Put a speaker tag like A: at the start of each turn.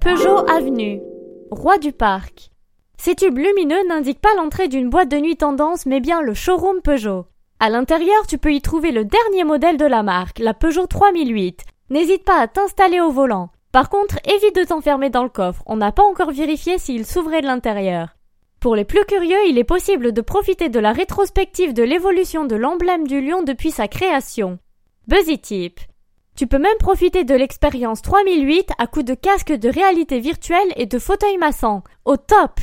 A: Peugeot Avenue. Roi du parc. Ces tubes lumineux n'indiquent pas l'entrée d'une boîte de nuit tendance mais bien le showroom Peugeot. À l'intérieur, tu peux y trouver le dernier modèle de la marque, la Peugeot 3008. N'hésite pas à t'installer au volant. Par contre, évite de t'enfermer dans le coffre, on n'a pas encore vérifié s'il s'ouvrait de l'intérieur. Pour les plus curieux, il est possible de profiter de la rétrospective de l'évolution de l'emblème du lion depuis sa création. Buzzy Tip. Tu peux même profiter de l'expérience 3008 à coup de casque de réalité virtuelle et de fauteuil massant. Au top!